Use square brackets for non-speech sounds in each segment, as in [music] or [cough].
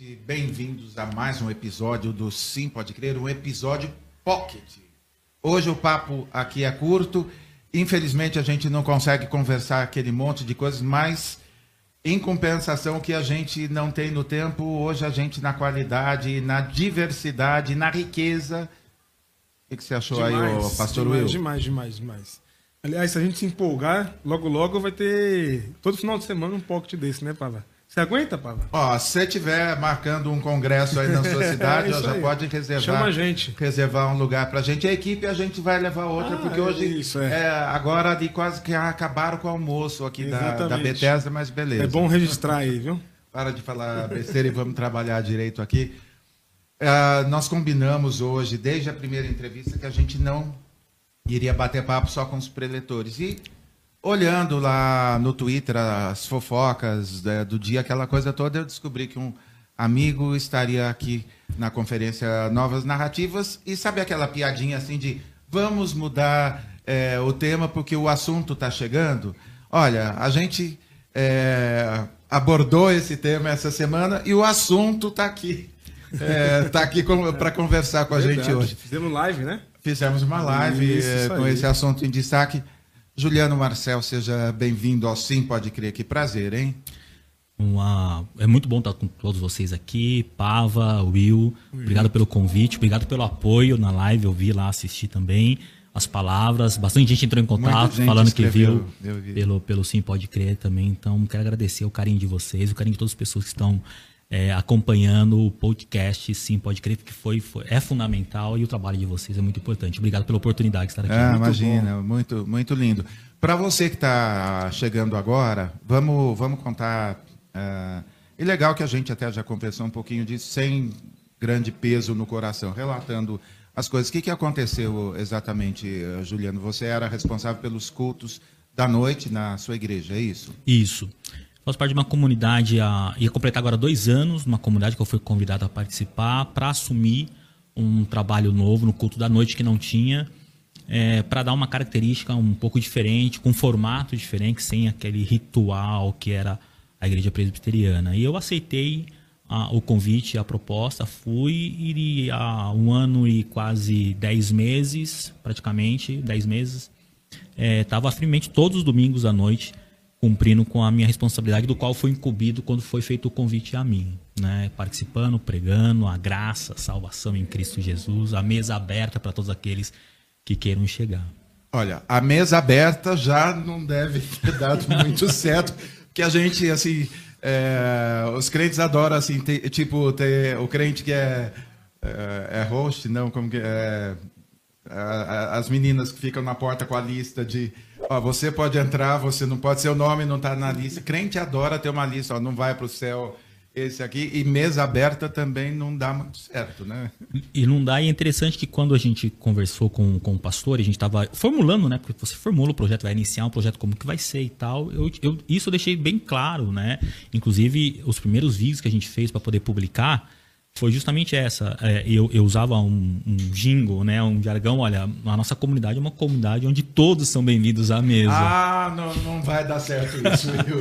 gente, bem-vindos a mais um episódio do Sim Pode Crer, um episódio pocket. Hoje o papo aqui é curto, infelizmente a gente não consegue conversar aquele monte de coisas, mas em compensação que a gente não tem no tempo, hoje a gente na qualidade, na diversidade, na riqueza. O que, você achou demais, aí, pastor demais, Will? Demais, demais, demais. Aliás, se a gente se empolgar, logo, logo vai ter todo final de semana um pocket desse, né, Pava? Você aguenta, Pava? Ó, se você estiver marcando um congresso aí na sua [laughs] cidade, É ó, já aí. pode reservar. Chama a gente. Reservar um lugar pra gente. A equipe a gente vai levar outra, Ah, porque é hoje isso, é. agora de quase que acabaram com o almoço aqui da, da. Bethesda, mas beleza. É bom registrar aí, viu? Para de falar besteira e vamos trabalhar direito aqui. Ah, nós combinamos hoje, desde a primeira entrevista, que a gente não iria bater papo só com os preletores. E olhando lá no Twitter as fofocas né, do dia, aquela coisa toda, eu descobri que um amigo estaria aqui na conferência Novas Narrativas. E sabe aquela piadinha assim de vamos mudar eh, o tema porque o assunto está chegando? Olha, a gente eh, abordou esse tema essa semana e o assunto está aqui. Está aqui para conversar com a gente Verdade. hoje. Fizemos live, né? Fizemos uma live Isso, isso com esse assunto em destaque. Juliano Marcel, seja bem-vindo ao Sim Pode Crer. Que prazer, hein? Uma... É muito bom estar com todos vocês aqui. Pava, Will, obrigado pelo convite, obrigado pelo apoio na live. Eu vi lá, assisti também as palavras. Bastante gente entrou em contato falando que escreveu, viu eu vi. pelo, pelo Sim Pode Crer também. Então, quero agradecer o carinho de vocês, o carinho de todas as pessoas que estão é, acompanhando o podcast Sim Pode Crer, porque foi, foi- é fundamental e o trabalho de vocês é muito importante. Obrigado pela oportunidade de estar aqui. Ah, Muito imagina, muito, muito lindo. Para você que está chegando agora, vamos, vamos contar. ah, e legal que a gente até já conversou um pouquinho disso, sem grande peso no coração, relatando as coisas. O que, que aconteceu exatamente, eh, Juliano? Você era responsável pelos cultos da noite na sua igreja, é isso? Isso. Faço parte de uma comunidade, a, ia completar agora dois anos, uma comunidade que eu fui convidado a participar para assumir um trabalho novo no culto da noite que não tinha, para dar uma característica um pouco diferente, com um formato diferente, sem aquele ritual que era a igreja presbiteriana. E eu aceitei ah, o convite, a proposta, fui e há um ano e quase dez meses, praticamente, dez meses, estava firmemente todos os domingos à noite cumprindo com a minha responsabilidade, do qual foi incumbido quando foi feito o convite a mim, né? Participando, pregando a graça, a salvação em Cristo Jesus, a mesa aberta para todos aqueles que queiram chegar. Olha, a mesa aberta já não deve ter dado [laughs] muito certo, porque a gente, assim, é, os crentes adoram, assim, ter- tipo, ter o crente que é, é, é host, não, como que é, a- as meninas que ficam na porta com a lista de, ó, você pode entrar, você não pode, seu nome não está na lista. Crente adora ter uma lista, ó, não vai para o céu esse aqui, e mesa aberta também não dá muito certo, né? E não dá, e é interessante que quando a gente conversou com, com o pastor, a gente estava formulando, né? Porque você formula o projeto, vai iniciar um projeto, como que vai ser e tal. Eu, eu- isso eu deixei bem claro, né? Inclusive, os primeiros vídeos que a gente fez para poder publicar foi justamente essa. É, eu, eu usava um, um jingle, né? Um jargão, olha, a nossa comunidade é uma comunidade onde todos são bem-vindos à mesa. Ah, não, não vai dar certo isso, [laughs] viu?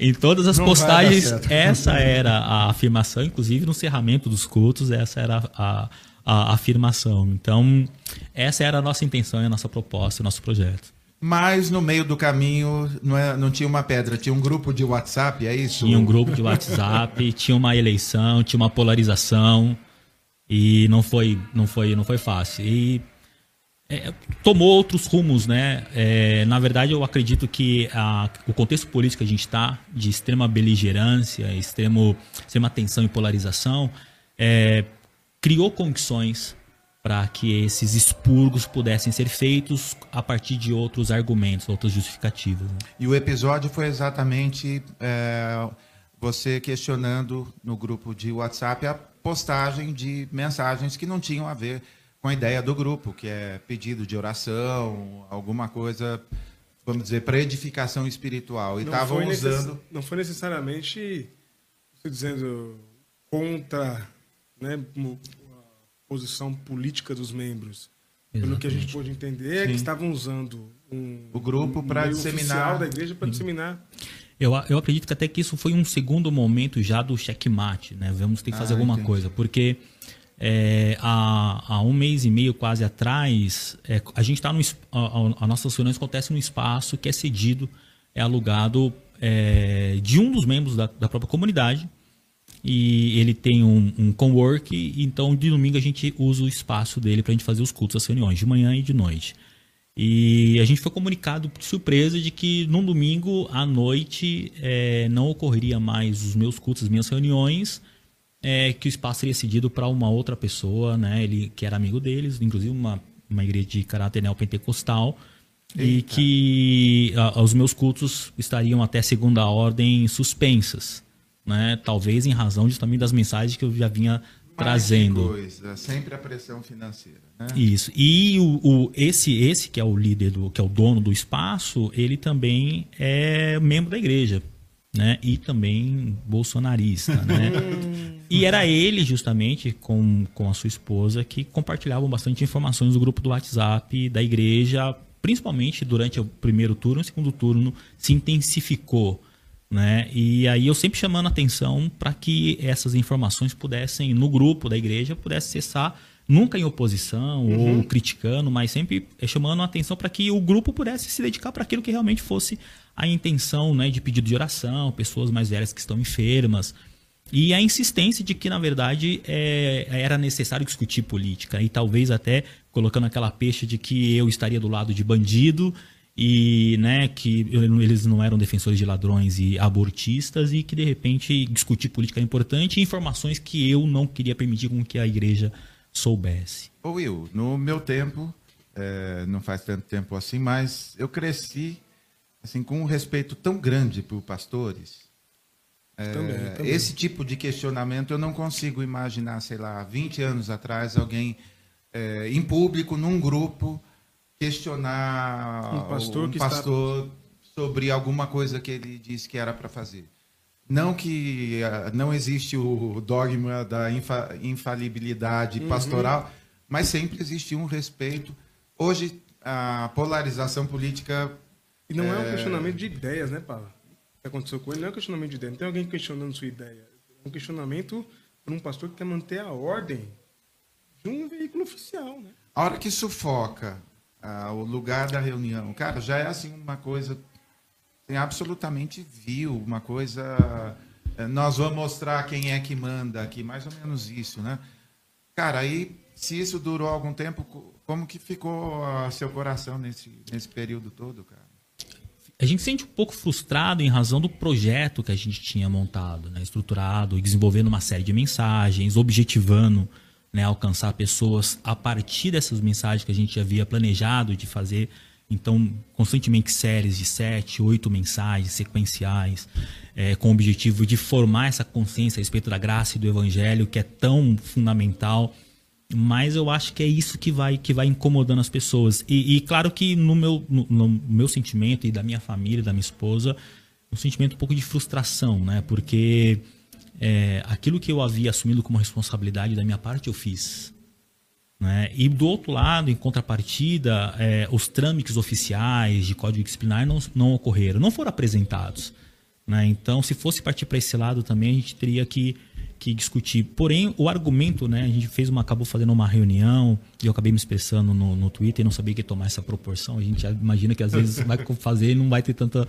Em todas as Não postagens, essa era a afirmação, inclusive no encerramento dos cultos, essa era a, a afirmação. Então, essa era a nossa intenção, a nossa proposta, o nosso projeto. Mas no meio do caminho não, é- não tinha uma pedra, tinha um grupo de WhatsApp, é isso? Tinha um grupo de WhatsApp, [laughs] tinha uma eleição, tinha uma polarização e não foi, não foi, não foi fácil. E é, tomou outros rumos, né? É, na verdade, eu acredito que a- o contexto político que a gente está, de extrema beligerância, extremo, extrema tensão e polarização, é, criou condições para que esses expurgos pudessem ser feitos a partir de outros argumentos, outras justificativas. né? E o episódio foi exatamente é, você questionando no grupo de WhatsApp a postagem de mensagens que não tinham a ver com a ideia do grupo, que é pedido de oração, alguma coisa, vamos dizer, para edificação espiritual. E Não estavam usando. Não foi necessariamente, estou dizendo, contra né, posição política dos membros. Pelo que a gente pôde entender, é que estavam usando um, O grupo um meio disseminar. da igreja para disseminar. Eu, eu acredito que até que isso foi um segundo momento já do checkmate, né? Vamos ter que fazer Ah, alguma entendi. coisa, porque é, há, há um mês e meio quase atrás, é, a gente está no a, a, nossas reuniões acontecem num espaço que é cedido, é alugado é, de um dos membros da, da própria comunidade e ele tem um, um cowork, então de domingo a gente usa o espaço dele para a gente fazer os cultos, as reuniões, de manhã e de noite. E a gente foi comunicado de surpresa de que num domingo à noite eh, não ocorreria mais os meus cultos, as minhas reuniões, eh, que o espaço seria cedido para uma outra pessoa, né? Ele que era amigo deles, inclusive uma, uma igreja de caráter neopentecostal, e que ah, os meus cultos estariam até segunda ordem suspensas, né? Talvez em razão justamente das mensagens que eu já vinha Mas trazendo. coisa, sempre a pressão financeira, né? Isso. E o, o- esse, esse que é o líder, do, que é o dono do espaço, ele também é membro da igreja, né? E também bolsonarista, né? [laughs] e era ele, justamente, com, com a sua esposa, que compartilhavam bastante informações no grupo do WhatsApp da igreja, principalmente durante o primeiro turno. O segundo turno se intensificou. Né? E aí eu sempre chamando atenção para que essas informações pudessem, no grupo da igreja, pudesse cessar, nunca em oposição ou criticando, mas sempre eh, chamando a atenção para que o grupo pudesse se dedicar para aquilo que realmente fosse a intenção né, de pedido de oração, pessoas mais velhas que estão enfermas. E a insistência de que, na verdade, é, era necessário discutir política. E talvez até colocando aquela peixe de que eu estaria do lado de bandido e né, que eles não eram defensores de ladrões e abortistas e que, de repente, discutir política é importante e informações que eu não queria permitir com que a igreja soubesse. Ô Will, no meu tempo, é, não faz tanto tempo assim, mas eu cresci assim com um respeito tão grande por pastores. É, Também, também. Esse tipo de questionamento eu não consigo imaginar, sei lá, 20 anos atrás, alguém é, em público, num grupo, questionar Um pastor um que está- pastor sobre alguma coisa que ele disse que era para fazer. Não que ah, não existe o dogma da infa- infalibilidade Uhum. pastoral, mas sempre existe um respeito. Hoje, a polarização política E não é, um É. questionamento de ideias, né, Paulo? O que aconteceu com ele não é um questionamento de ideia. Não tem alguém questionando sua ideia. É um questionamento por um pastor que quer manter a ordem de um veículo oficial, né? A hora que sufoca ah, o lugar da reunião, cara, já é assim uma coisa assim, absolutamente vil, uma coisa. eh, Nós vamos mostrar quem é que manda aqui, mais ou menos isso, né? Cara, aí, se isso durou algum tempo, co- como que ficou ah, seu coração nesse, nesse período todo, cara? a gente se sente um pouco frustrado em razão do projeto que a gente tinha montado, né, estruturado, desenvolvendo uma série de mensagens, objetivando né, alcançar pessoas a partir dessas mensagens que a gente havia planejado de fazer. Então, constantemente séries de sete, oito mensagens sequenciais, eh, com o objetivo de formar essa consciência a respeito da graça e do evangelho, que é tão fundamental. Mas eu acho que é isso que vai que vai incomodando as pessoas. E, e claro que no meu no, no meu sentimento e da minha família da minha esposa um sentimento um pouco de frustração né? Porque é, aquilo que eu havia assumido como responsabilidade da minha parte eu fiz né? E do outro lado, em contrapartida, é, os trâmites oficiais de código disciplinar não, não ocorreram, não foram apresentados. Né? Então, se fosse partir para esse lado também, a gente teria que, que discutir. Porém, o argumento, né, a gente fez uma, acabou fazendo uma reunião e eu acabei me expressando no, no Twitter e não sabia que tomar essa proporção. A gente imagina que às vezes vai fazer e não vai ter tanta.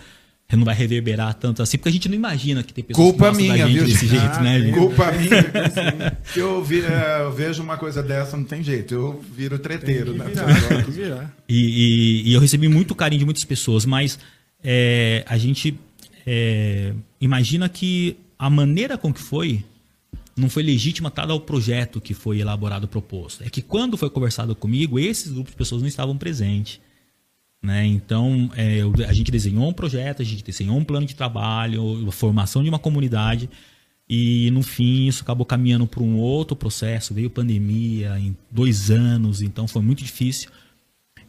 Não vai reverberar tanto assim, porque a gente não imagina que tem pessoas Culpa que minha, da gente viu, desse jeito, né, gente? Culpa [laughs] minha. que eu, vi- eh, eu vejo uma coisa dessa, não tem jeito. Eu viro treteiro, Tem né? que virar, tem que virar. E, e- e eu recebi muito carinho de muitas pessoas, mas é, a gente é, imagina que a maneira com que foi não foi legítima dado ao projeto que foi elaborado proposto. É que quando foi conversado comigo, esses grupos de pessoas não estavam presentes. Né? Então, é, a gente desenhou um projeto, a gente desenhou um plano de trabalho, a formação de uma comunidade, e no fim isso acabou caminhando para um outro processo. Veio pandemia em dois anos, então foi muito difícil.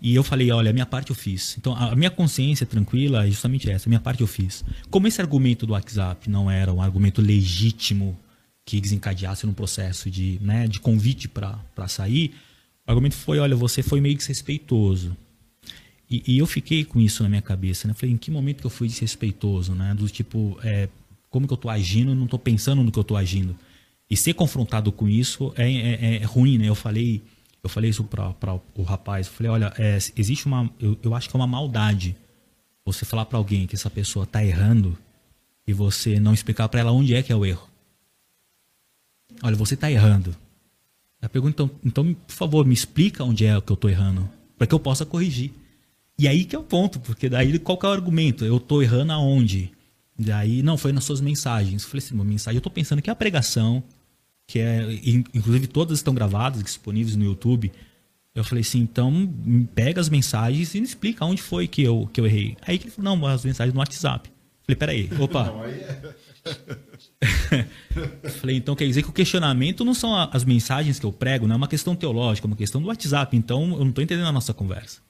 E eu falei, olha, a minha parte eu fiz. Então, a minha consciência tranquila é justamente essa, a minha parte eu fiz. Como esse argumento do WhatsApp não era um argumento legítimo que desencadeasse num processo de, né, de convite para sair, o argumento foi, olha, você foi meio desrespeitoso. E, e, eu fiquei com isso na minha cabeça, né? Falei, em que momento que eu fui desrespeitoso, né? Do tipo, é, como que eu tô agindo e não tô pensando no que eu tô agindo. E ser confrontado com isso é, é, é ruim, né? Eu falei, eu falei isso para o rapaz. Eu falei, olha, é, existe uma, eu, eu acho que é uma maldade você falar para alguém que essa pessoa tá errando e você não explicar para ela onde é que é o erro. Olha, você tá errando. Eu pergunto, então, então, por favor, me explica onde é que eu tô errando, para que eu possa corrigir. E aí que é o ponto, porque daí qual que é o argumento? Eu tô errando aonde? Daí, não, foi nas suas mensagens. Eu falei assim, uma mensagem, eu tô pensando que é a pregação, que é, inclusive todas estão gravadas, disponíveis no YouTube. Eu falei assim, então pega as mensagens e me explica onde foi que eu, que eu errei. Aí ele falou, não, as mensagens no WhatsApp. Eu falei, peraí, opa. Não, aí é... [laughs] falei, então quer dizer que o questionamento não são as mensagens que eu prego, não é uma questão teológica, é uma questão do WhatsApp. Então eu não estou entendendo a nossa conversa.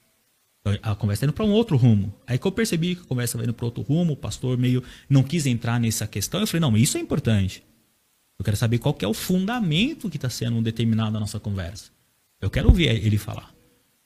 A conversa está indo para um outro rumo. Aí que eu percebi que a conversa vai indo para outro rumo, o pastor meio não quis entrar nessa questão. Eu falei, não, isso é importante. Eu quero saber qual que é o fundamento que está sendo determinado na nossa conversa. Eu quero ouvir ele falar.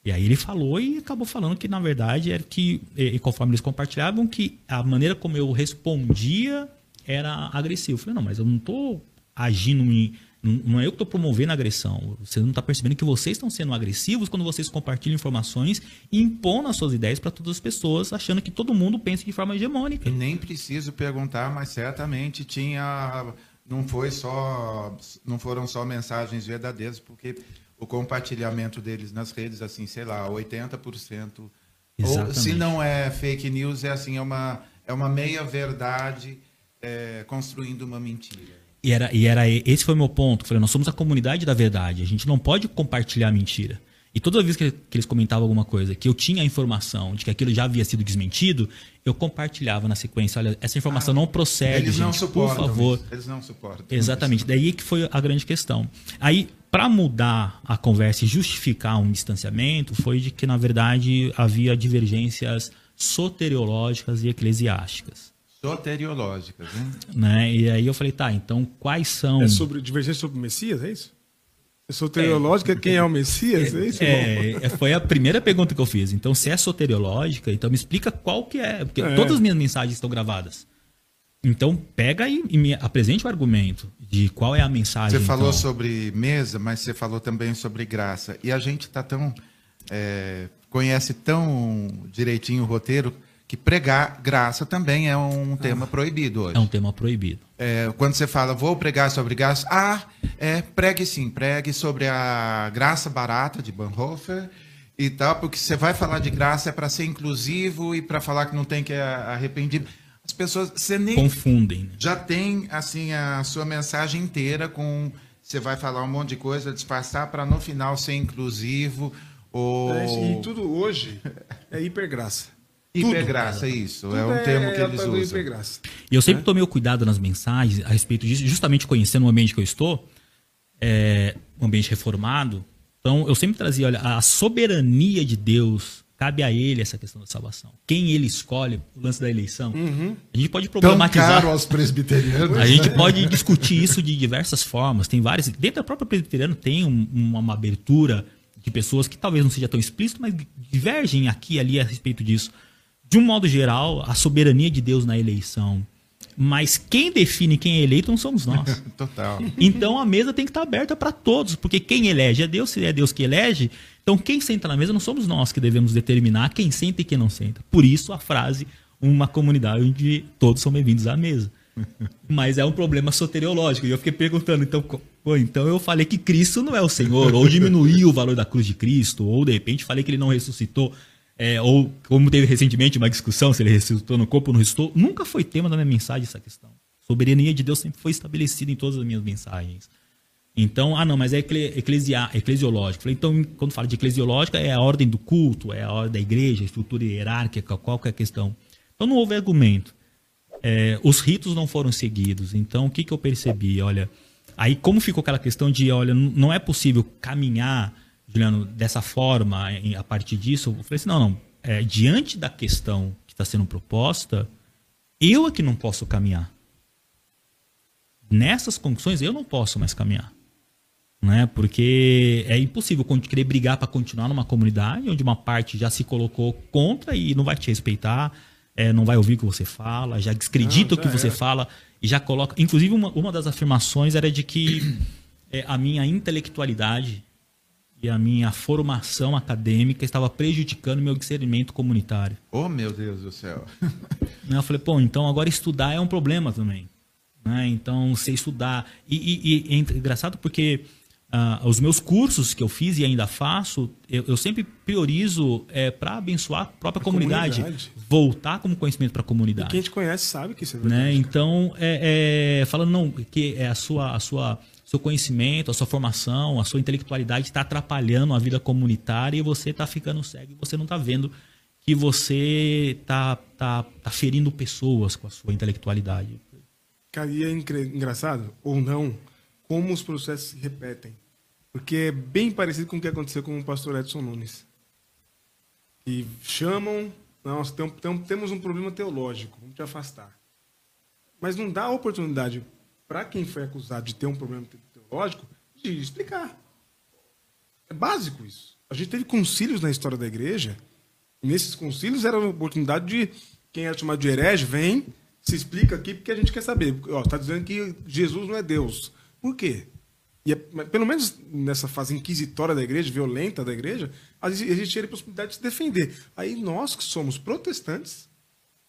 E aí ele falou e acabou falando que, na verdade, era que, e, conforme eles compartilhavam, que a maneira como eu respondia era agressivo. Eu falei, não, mas eu não estou agindo em não é eu que estou promovendo a agressão. Você não está percebendo que vocês estão sendo agressivos quando vocês compartilham informações e impõem as suas ideias para todas as pessoas, achando que todo mundo pensa de forma hegemônica. E nem preciso perguntar, mas certamente tinha. Não foi só. Não foram só mensagens verdadeiras, porque o compartilhamento deles nas redes, assim, sei lá, 80%. Exatamente. Ou, se não é fake news, é assim, é uma, é uma meia verdade é, construindo uma mentira. E era, e era esse foi o meu ponto. Falei, nós somos a comunidade da verdade. A gente não pode compartilhar mentira. E toda vez que, que, eles comentavam alguma coisa, que eu tinha a informação de que aquilo já havia sido desmentido, eu compartilhava na sequência. Olha, essa informação ah, não procede, eles gente, não suportam por favor. Eles não suportam. Exatamente. Daí que foi a grande questão. Aí, para mudar a conversa e justificar um distanciamento, foi de que, na verdade, havia divergências soteriológicas e eclesiásticas soteriológicas, né? né? E aí eu falei, tá, então quais são. É sobre divergência sobre o Messias, é isso? É soteriológica, é, quem é o Messias? É, isso? É, é, foi a primeira pergunta que eu fiz. Então, se é soteriológica, então me explica qual que é. Porque é. todas as minhas mensagens estão gravadas. Então, pega e, e, me apresente o argumento de qual é a mensagem. Você falou então. sobre mesa, mas você falou também sobre graça. E a gente tá tão. É, conhece tão direitinho o roteiro que pregar graça também é um tema ah, proibido hoje. É um tema proibido. É, quando você fala, vou pregar sobre graça, ah, é, pregue sim, pregue sobre a graça barata de Bonhoeffer e tal, porque você vai falar de graça é para ser inclusivo e para falar que não tem que arrepender. As pessoas, você nem confundem. Né? Já tem assim a sua mensagem inteira com você vai falar um monte de coisa, disfarçar para no final ser inclusivo ou é, e tudo hoje é hipergraça. Hipergraça, isso. Tudo é um termo que é eles usam. Hipergraça. E eu sempre é? tomei o cuidado nas mensagens a respeito disso, justamente conhecendo o ambiente que eu estou, é, um ambiente reformado. Então, eu sempre trazia, olha, a soberania de Deus, cabe a ele essa questão da salvação. Quem ele escolhe, o lance da eleição. Uhum. A gente pode problematizar. Tão caro aos presbiterianos. A gente pode discutir isso de diversas formas. Tem várias. Dentro da própria presbiteriana tem um, uma, uma abertura de pessoas que talvez não seja tão explícito, mas divergem aqui e ali a respeito disso de um modo geral, a soberania de Deus na eleição. Mas quem define quem é eleito não somos nós. [laughs] Total. Então a mesa tem que estar aberta para todos, porque quem elege é Deus, se é Deus que elege. Então quem senta na mesa não somos nós que devemos determinar quem senta e quem não senta. Por isso a frase, uma comunidade onde todos são bem-vindos à mesa. [laughs] Mas é um problema soteriológico. E eu fiquei perguntando, então, pô, então eu falei que Cristo não é o Senhor, ou diminuiu o valor da cruz de Cristo, ou de repente falei que ele não ressuscitou. É, ou como teve recentemente uma discussão se ele ressuscitou no corpo ou não ressuscitou, nunca foi tema da minha mensagem essa questão. A soberania de Deus sempre foi estabelecida em todas as minhas mensagens. Então, ah não, mas é eclesia, eclesiológico. Então, quando fala de eclesiológica, é a ordem do culto, é a ordem da igreja, a estrutura hierárquica, qual que é questão. Então não houve argumento. É, os ritos não foram seguidos. Então, o que, que eu percebi? Olha, aí como ficou aquela questão de, olha, não é possível caminhar Juliano, dessa forma, a partir disso, eu falei assim, não, não, é, diante da questão que está sendo proposta, eu é que não posso caminhar. Nessas condições, eu não posso mais caminhar. Né? Porque é impossível querer brigar para continuar numa comunidade onde uma parte já se colocou contra e não vai te respeitar, é, não vai ouvir o que você fala, já descredita não, já o que você fala e já coloca. Inclusive, uma, uma das afirmações era de que [clears throat] é, a minha intelectualidade e a minha formação acadêmica estava prejudicando meu discernimento comunitário. Oh, meu Deus do céu. [laughs] eu falei, pô, então agora estudar é um problema também. Né? Então, você estudar. E, e, e é engraçado porque uh, os meus cursos que eu fiz e ainda faço, eu, eu sempre priorizo é, para abençoar a própria a comunidade, comunidade, voltar como conhecimento para a comunidade. E quem te conhece sabe que isso é né? verdade. Né? Então, é, é, falando não, que é a sua, a sua seu conhecimento, a sua formação, a sua intelectualidade está atrapalhando a vida comunitária e você está ficando cego você não está vendo que você está tá, tá ferindo pessoas com a sua intelectualidade. Cara, e é engraçado, ou não, como os processos se repetem. Porque é bem parecido com o que aconteceu com o pastor Edson Nunes. E chamam, nós temos um problema teológico, vamos te afastar. Mas não dá oportunidade para quem foi acusado de ter um problema teológico, de explicar. É básico isso. A gente teve concílios na história da igreja, nesses concílios era a oportunidade de quem era chamado de herege, vem, se explica aqui porque a gente quer saber. Está dizendo que Jesus não é Deus. Por quê? E é, pelo menos nessa fase inquisitória da igreja, violenta da igreja, existia a possibilidade de se defender. Aí nós que somos protestantes,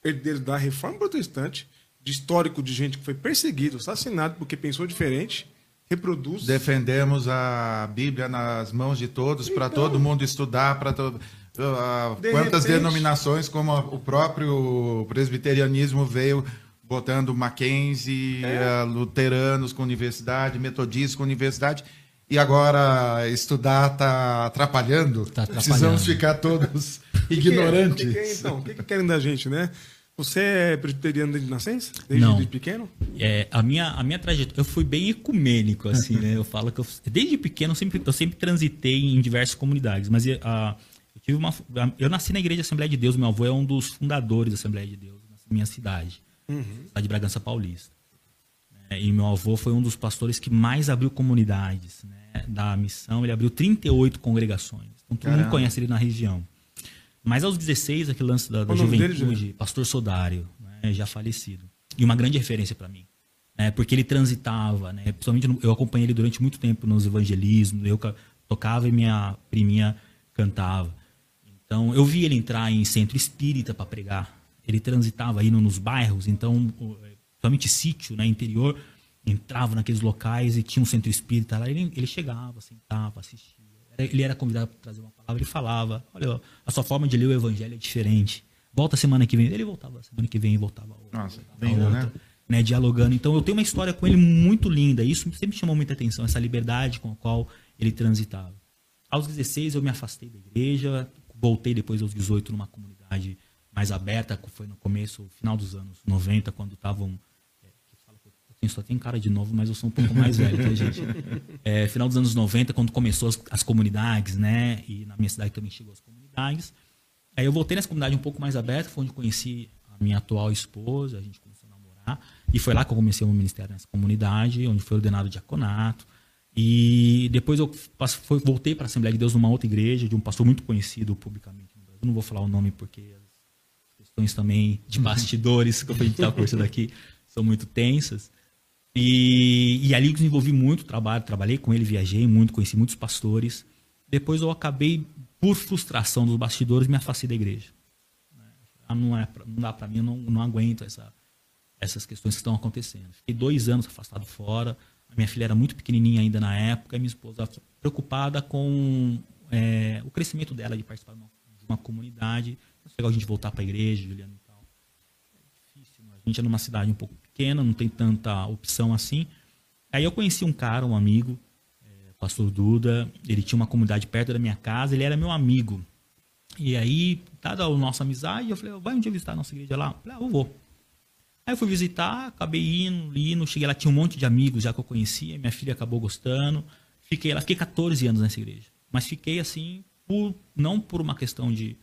herdeiros da reforma protestante, de histórico de gente que foi perseguido, assassinado porque pensou diferente, reproduz. Defendemos a Bíblia nas mãos de todos, então, para todo mundo estudar, para todo. Uh, de quantas repente... denominações, como o próprio presbiterianismo veio botando Mackenzie, é. uh, luteranos com universidade, metodistas com universidade, e agora estudar está atrapalhando? Tá atrapalhando. Precisamos ficar todos [laughs] ignorantes. Que que é, então, o que, que querem da gente, né? Você é presbiteriano desde nascença? Desde, Não. desde pequeno? É, a minha, a minha trajetória, eu fui bem ecumênico, assim, né? Eu falo que eu, desde pequeno eu sempre, eu sempre transitei em diversas comunidades, mas a, eu tive uma, eu nasci na Igreja Assembleia de Deus, meu avô é um dos fundadores da Assembleia de Deus, na minha cidade, uhum. cidade de Bragança Paulista. É, e meu avô foi um dos pastores que mais abriu comunidades, né? Da missão, ele abriu 38 congregações. Então todo Caramba. mundo conhece ele na região. Mas aos 16, aquele lance da, da juventude, dele, pastor Sodário, né, já falecido. E uma grande referência para mim. Né, porque ele transitava, né, principalmente eu acompanhei ele durante muito tempo nos evangelismos, eu tocava e minha priminha cantava. Então eu vi ele entrar em centro espírita para pregar. Ele transitava indo nos bairros, então, principalmente sítio, né, interior, entrava naqueles locais e tinha um centro espírita lá. Ele, ele chegava, sentava, assistia ele era convidado para trazer uma palavra e falava: Olha, a sua forma de ler o evangelho é diferente. Volta semana que vem. Ele voltava semana que vem e voltava outra. Nossa, bem, né? né? Dialogando. Então eu tenho uma história com ele muito linda. Isso sempre chamou muita atenção, essa liberdade com a qual ele transitava. Aos 16 eu me afastei da igreja, voltei depois aos 18 numa comunidade mais aberta, foi no começo, final dos anos 90, quando estavam só tem cara de novo, mas eu sou um pouco mais velho, tá, gente? [laughs] É, final dos anos 90, quando começou as, as, comunidades, né? E na minha cidade também chegou as comunidades. Aí eu voltei nessa comunidade um pouco mais aberta, foi onde conheci a minha atual esposa, a gente começou a namorar. E foi lá que eu comecei o meu ministério nessa comunidade, onde foi ordenado diaconato. E depois eu foi, voltei para a Assembleia de Deus numa outra igreja, de um pastor muito conhecido publicamente. Eu não vou falar o nome porque as questões também de bastidores, que a gente está conversando aqui, são muito tensas. E, e ali eu desenvolvi muito trabalho, trabalhei com ele, viajei muito, conheci muitos pastores. Depois eu acabei, por frustração dos bastidores, me afastei da igreja. Ah, não, é, não dá para mim, eu não, não aguento essa, essas questões que estão acontecendo. Fiquei dois anos afastado fora. A minha filha era muito pequenininha ainda na época, e minha esposa preocupada com é, o crescimento dela de participar de uma, de uma comunidade. É legal a gente voltar para a igreja, Juliana difícil, a gente é numa cidade um pouco pequena, não tem tanta opção assim. Aí eu conheci um cara, um amigo, é, pastor Duda, ele tinha uma comunidade perto da minha casa, ele era meu amigo. E aí, dada a nossa amizade, eu falei, vai um dia visitar a nossa igreja lá? Eu falei, ah, eu vou. Aí eu fui visitar, acabei indo, indo, cheguei lá, tinha um monte de amigos já que eu conhecia, minha filha acabou gostando. Fiquei lá, fiquei 14 anos nessa igreja. Mas fiquei assim, por, não por uma questão de,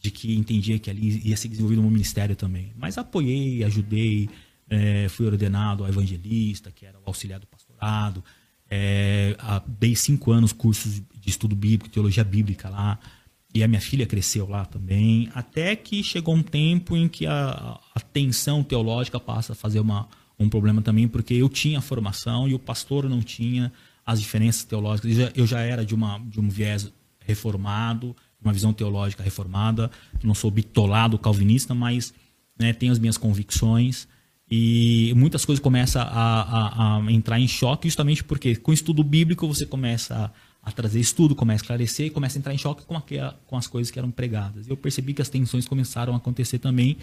de que entendia que ali ia ser desenvolvido um ministério também. Mas apoiei, ajudei, é, fui ordenado a evangelista, que era o auxiliar do pastorado. É, dei cinco anos cursos de estudo bíblico, teologia bíblica lá. E a minha filha cresceu lá também. Até que chegou um tempo em que a, a tensão teológica passa a fazer uma, um problema também, porque eu tinha formação e o pastor não tinha as diferenças teológicas. Eu já, eu já era de, uma, de um viés reformado, uma visão teológica reformada. Não sou bitolado calvinista, mas né, tenho as minhas convicções. E muitas coisas começam a, a, a, entrar em choque, justamente porque com o estudo bíblico você começa a, a, trazer estudo, começa a esclarecer e começa a entrar em choque com, aquela, com as coisas que eram pregadas. Eu percebi que as tensões começaram a acontecer também.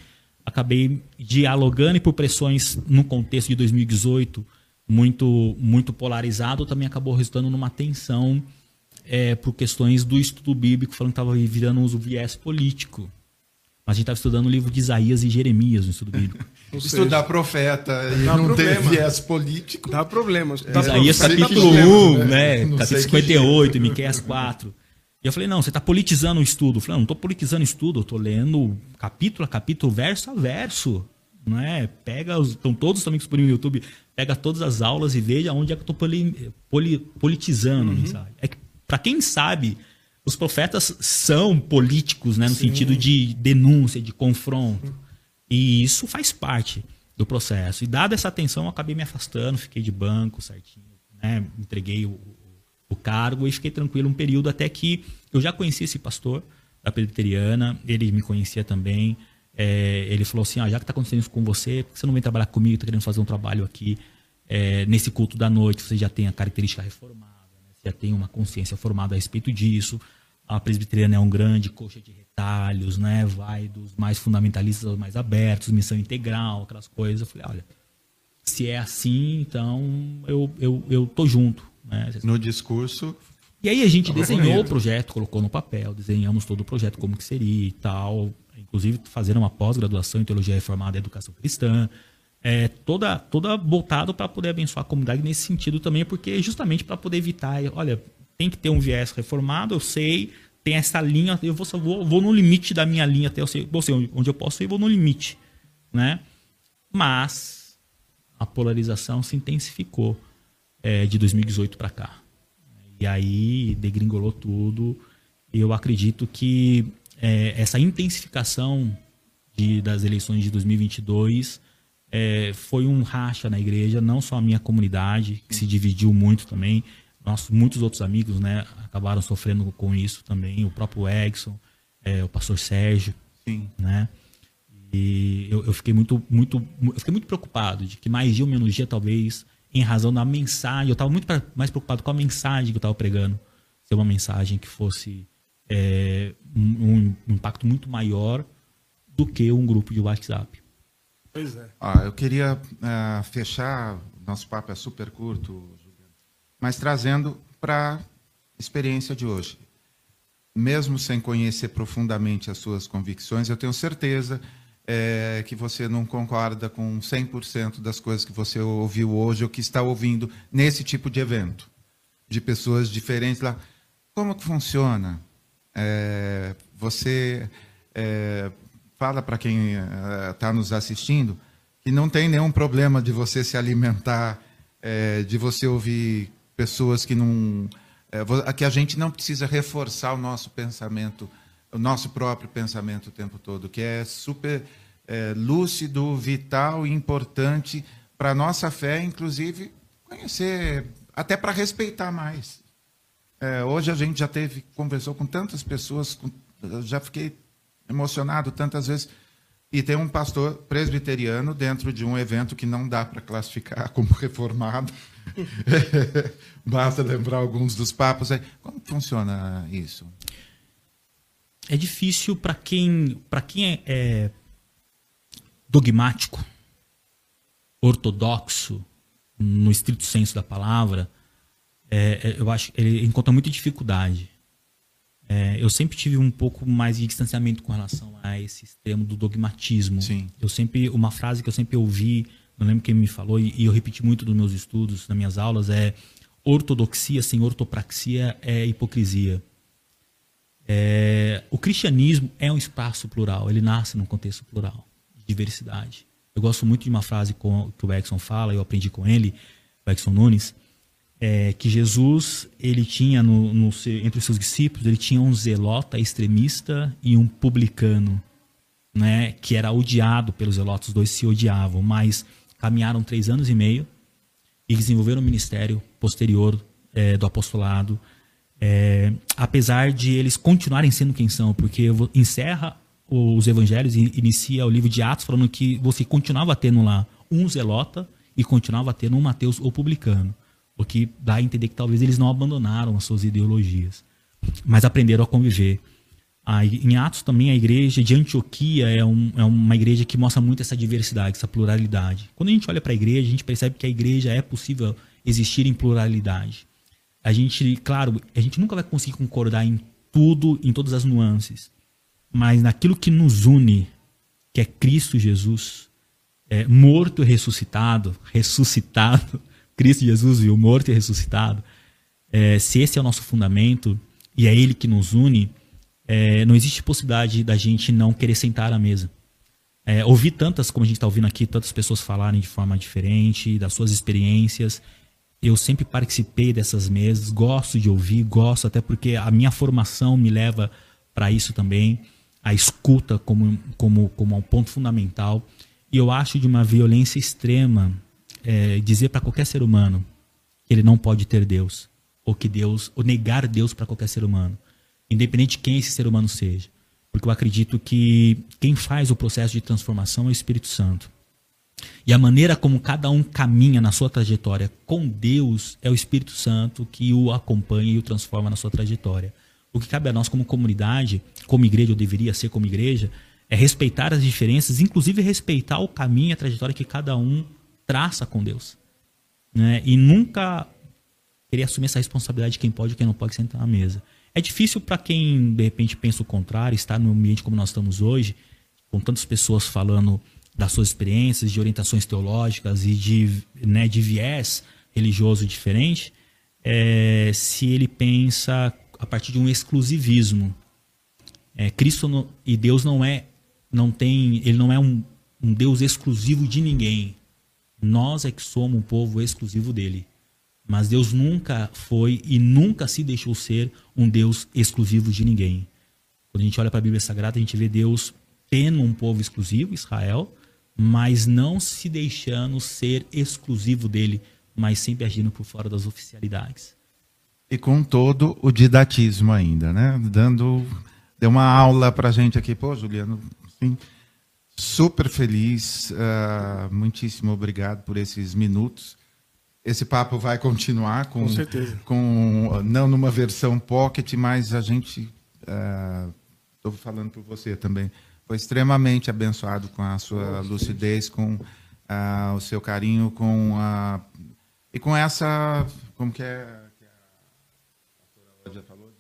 Acabei dialogando e por pressões no contexto de 2018 muito muito polarizado, também acabou resultando numa tensão é, por questões do estudo bíblico, falando que estava virando um viés político. Mas a gente estava estudando o livro de Isaías e Jeremias no estudo bíblico. [laughs] Estudar profeta e não problema. ter viés político. Dá problema. Dá Isaías capítulo 1, né? né? capítulo 58, Miqueias 4. E eu falei, não, você está politizando o estudo. Eu falei, não, não estou politizando o estudo, eu estou lendo capítulo a capítulo, verso a verso. Não é? Pega, os, estão todos também disponíveis no YouTube, pega todas as aulas e veja onde é que eu estou poli, poli, politizando uhum. a mensagem. É que, para quem sabe, os profetas são políticos, né, no Sim. sentido de denúncia, de confronto. E isso faz parte do processo. E dada essa atenção, eu acabei me afastando, fiquei de banco certinho, né, entreguei o, o cargo e fiquei tranquilo um período até que eu já conhecia esse pastor da presbiteriana, ele me conhecia também. É, ele falou assim: ah, já que está acontecendo isso com você, por que você não vem trabalhar comigo? Está querendo fazer um trabalho aqui é, nesse culto da noite? Você já tem a característica reformada já tem uma consciência formada a respeito disso. A presbiteriana é um grande coxa de retalhos, né? Vai dos mais fundamentalistas aos mais abertos, missão integral, aquelas coisas. Eu falei, olha, se é assim, então eu, eu, eu tô junto. Né? No discurso. E aí a gente desenhou o projeto, colocou no papel, desenhamos todo o projeto, como que seria e tal. Inclusive fazendo uma pós-graduação em teologia reformada e educação cristã é, toda, toda voltado para poder abençoar a comunidade nesse sentido também, porque justamente para poder evitar, olha, tem que ter um viés reformado, eu sei, tem essa linha, eu vou, vou, vou no limite da minha linha até eu sei, sei onde eu posso ir, vou no limite, né? Mas a polarização se intensificou é, de 2018 para cá. E aí degringolou tudo. Eu acredito que é, essa intensificação de, das eleições de 2022 é, foi um racha na igreja, não só a minha comunidade, que se dividiu muito também, nossos, muitos outros amigos né, acabaram sofrendo com isso também, o próprio Exxon, é, o pastor Sérgio. Sim. Né? E eu, eu, fiquei muito, muito, eu fiquei muito preocupado de que mais dia ou menos dia, talvez, em razão da mensagem, eu estava muito mais preocupado com a mensagem que eu estava pregando, ser uma mensagem que fosse é, um, um impacto muito maior do que um grupo de WhatsApp. Pois é. Ah, eu queria uh, fechar, nosso papo é super curto, mas trazendo para a experiência de hoje. Mesmo sem conhecer profundamente as suas convicções, eu tenho certeza é, que você não concorda com 100% das coisas que você ouviu hoje ou que está ouvindo nesse tipo de evento, de pessoas diferentes lá. Como que funciona? É, você é, fala para quem está eh, uh, nos assistindo que não tem nenhum problema de você se alimentar, é, de você ouvir pessoas que não. É, que a gente não precisa reforçar o nosso pensamento, o nosso próprio pensamento o tempo todo, que é super é, lúcido, vital e importante para a nossa fé, inclusive conhecer, até para respeitar mais. hoje a gente já teve, conversou com tantas pessoas, com, já fiquei emocionado tantas vezes. E tem um pastor presbiteriano dentro de um evento que não dá para classificar [laughs] como reformado. [laughs] Basta lembrar alguns dos papos. Como funciona isso? É difícil para quem, quem é, é dogmático, ortodoxo, no estrito senso da palavra, é, é eu acho ele encontra muita dificuldade. É, eu sempre tive um pouco mais de distanciamento com relação a esse extremo do dogmatismo. Sim. Eu sempre, uma frase que eu sempre ouvi, não lembro quem me falou, e, e eu repeti muito nos meus estudos, nas minhas aulas, é ortodoxia sem ortopraxia é hipocrisia. É, o cristianismo é um espaço plural, ele nasce num contexto plural, de diversidade. Eu gosto muito de uma frase com, que o Exxon fala, eu aprendi com ele, o Exxon Nunes, é, que Jesus ele tinha no, no, entre os seus discípulos ele tinha um zelota extremista e um publicano, né, que era odiado pelos zelotas, os dois se odiavam, mas caminharam três anos e meio e desenvolveram um ministério posterior é, do apostolado, é, apesar de eles continuarem sendo quem são, porque encerra os evangelhos e inicia o livro de Atos falando que você continuava tendo lá um zelota e continuava tendo um Mateus ou publicano. O que dá a entender que talvez eles não abandonaram as suas ideologias, mas aprenderam a conviver. em Atos também a igreja de Antioquia é, um, é, uma igreja que mostra muito essa diversidade, essa pluralidade. Quando a gente olha para a igreja, a gente percebe que a igreja é possível existir em pluralidade. A gente, claro, a gente nunca vai conseguir concordar em tudo, em todas as nuances, mas naquilo que nos une, que é Cristo Jesus, é, morto e ressuscitado, [laughs] ressuscitado, Cristo Jesus viu morto e ressuscitado, é, se esse é o nosso fundamento e é Ele que nos une, é, não existe possibilidade da gente não querer sentar à mesa. É, ouvir tantas, como a gente está ouvindo aqui, tantas pessoas falarem de forma diferente, das suas experiências. Eu sempre participei dessas mesas, gosto de ouvir, gosto, até porque a minha formação me leva para isso também, a escuta como, como, como um ponto fundamental. E eu acho de uma violência extrema é, dizer para qualquer ser humano que ele não pode ter Deus, ou que Deus, ou negar Deus para qualquer ser humano, independente de quem esse ser humano seja. Porque eu acredito que quem faz o processo de transformação é o Espírito Santo. E a maneira como cada um caminha na sua trajetória com Deus é o Espírito Santo que o acompanha e o transforma na sua trajetória. O que cabe a nós como comunidade, como igreja, ou deveria ser como igreja, é respeitar as diferenças, inclusive respeitar o caminho e a trajetória que cada um traça com Deus. Né? E nunca querer assumir essa responsabilidade de quem pode e quem não pode sentar na mesa. É difícil para quem, de repente, pensa o contrário, estar no ambiente como nós estamos hoje, com tantas pessoas falando das suas experiências, de orientações teológicas e de, né, de viés religioso diferente, é, se ele pensa a partir de um exclusivismo. É, Cristo e Deus não é, não tem, ele não é um, um Deus exclusivo de ninguém. Nós é que somos um povo exclusivo dele. Mas Deus nunca foi e nunca se deixou ser um Deus exclusivo de ninguém. Quando a gente olha para a Bíblia Sagrada, a gente vê Deus tendo um povo exclusivo, Israel, mas não se deixando ser exclusivo dele, mas sempre agindo por fora das oficialidades. E com todo o didatismo ainda, né? Dando deu uma aula para gente aqui, pô, Juliano, sim, super feliz. Uh, muitíssimo obrigado por esses minutos. Esse papo vai continuar com, com certeza. Com, não numa versão pocket, mas a gente. Estou uh, falando por você também. Foi extremamente abençoado com a sua lucidez, com uh, o seu carinho, com a. E com essa. Como que é? Que a pastora já falou?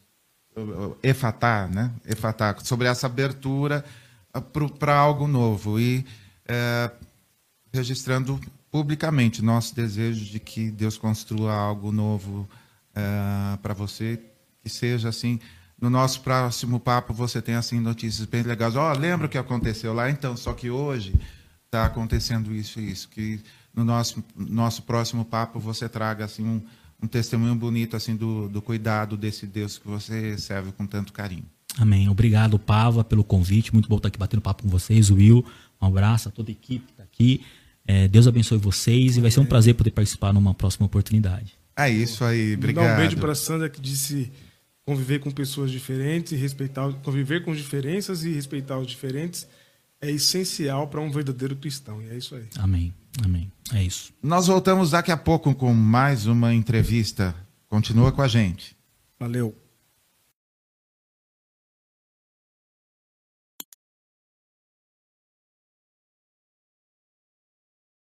Efatá, né? Efatá, sobre essa abertura para algo novo e é, registrando publicamente nosso desejo de que Deus construa algo novo é, para você, que seja assim. No nosso próximo papo você tem assim notícias bem legais. Ó, oh, lembra o que aconteceu lá? Então, só que hoje está acontecendo isso e isso. Que no nosso nosso próximo papo você traga assim um, um testemunho bonito assim do, do cuidado desse Deus que você serve com tanto carinho. Amém. Obrigado, Pava, pelo convite. Muito bom estar aqui batendo papo com vocês. Will, um abraço a toda a equipe que está aqui. É, Deus abençoe vocês e vai ser um prazer poder participar numa próxima oportunidade. É isso aí, obrigado. Dá um beijo para a Sandra que disse conviver com pessoas diferentes e respeitar, conviver com diferenças e respeitar os diferentes é essencial para um verdadeiro cristão. E é isso aí. Amém. Amém. É isso. Nós voltamos daqui a pouco com mais uma entrevista. Continua com a gente. Valeu.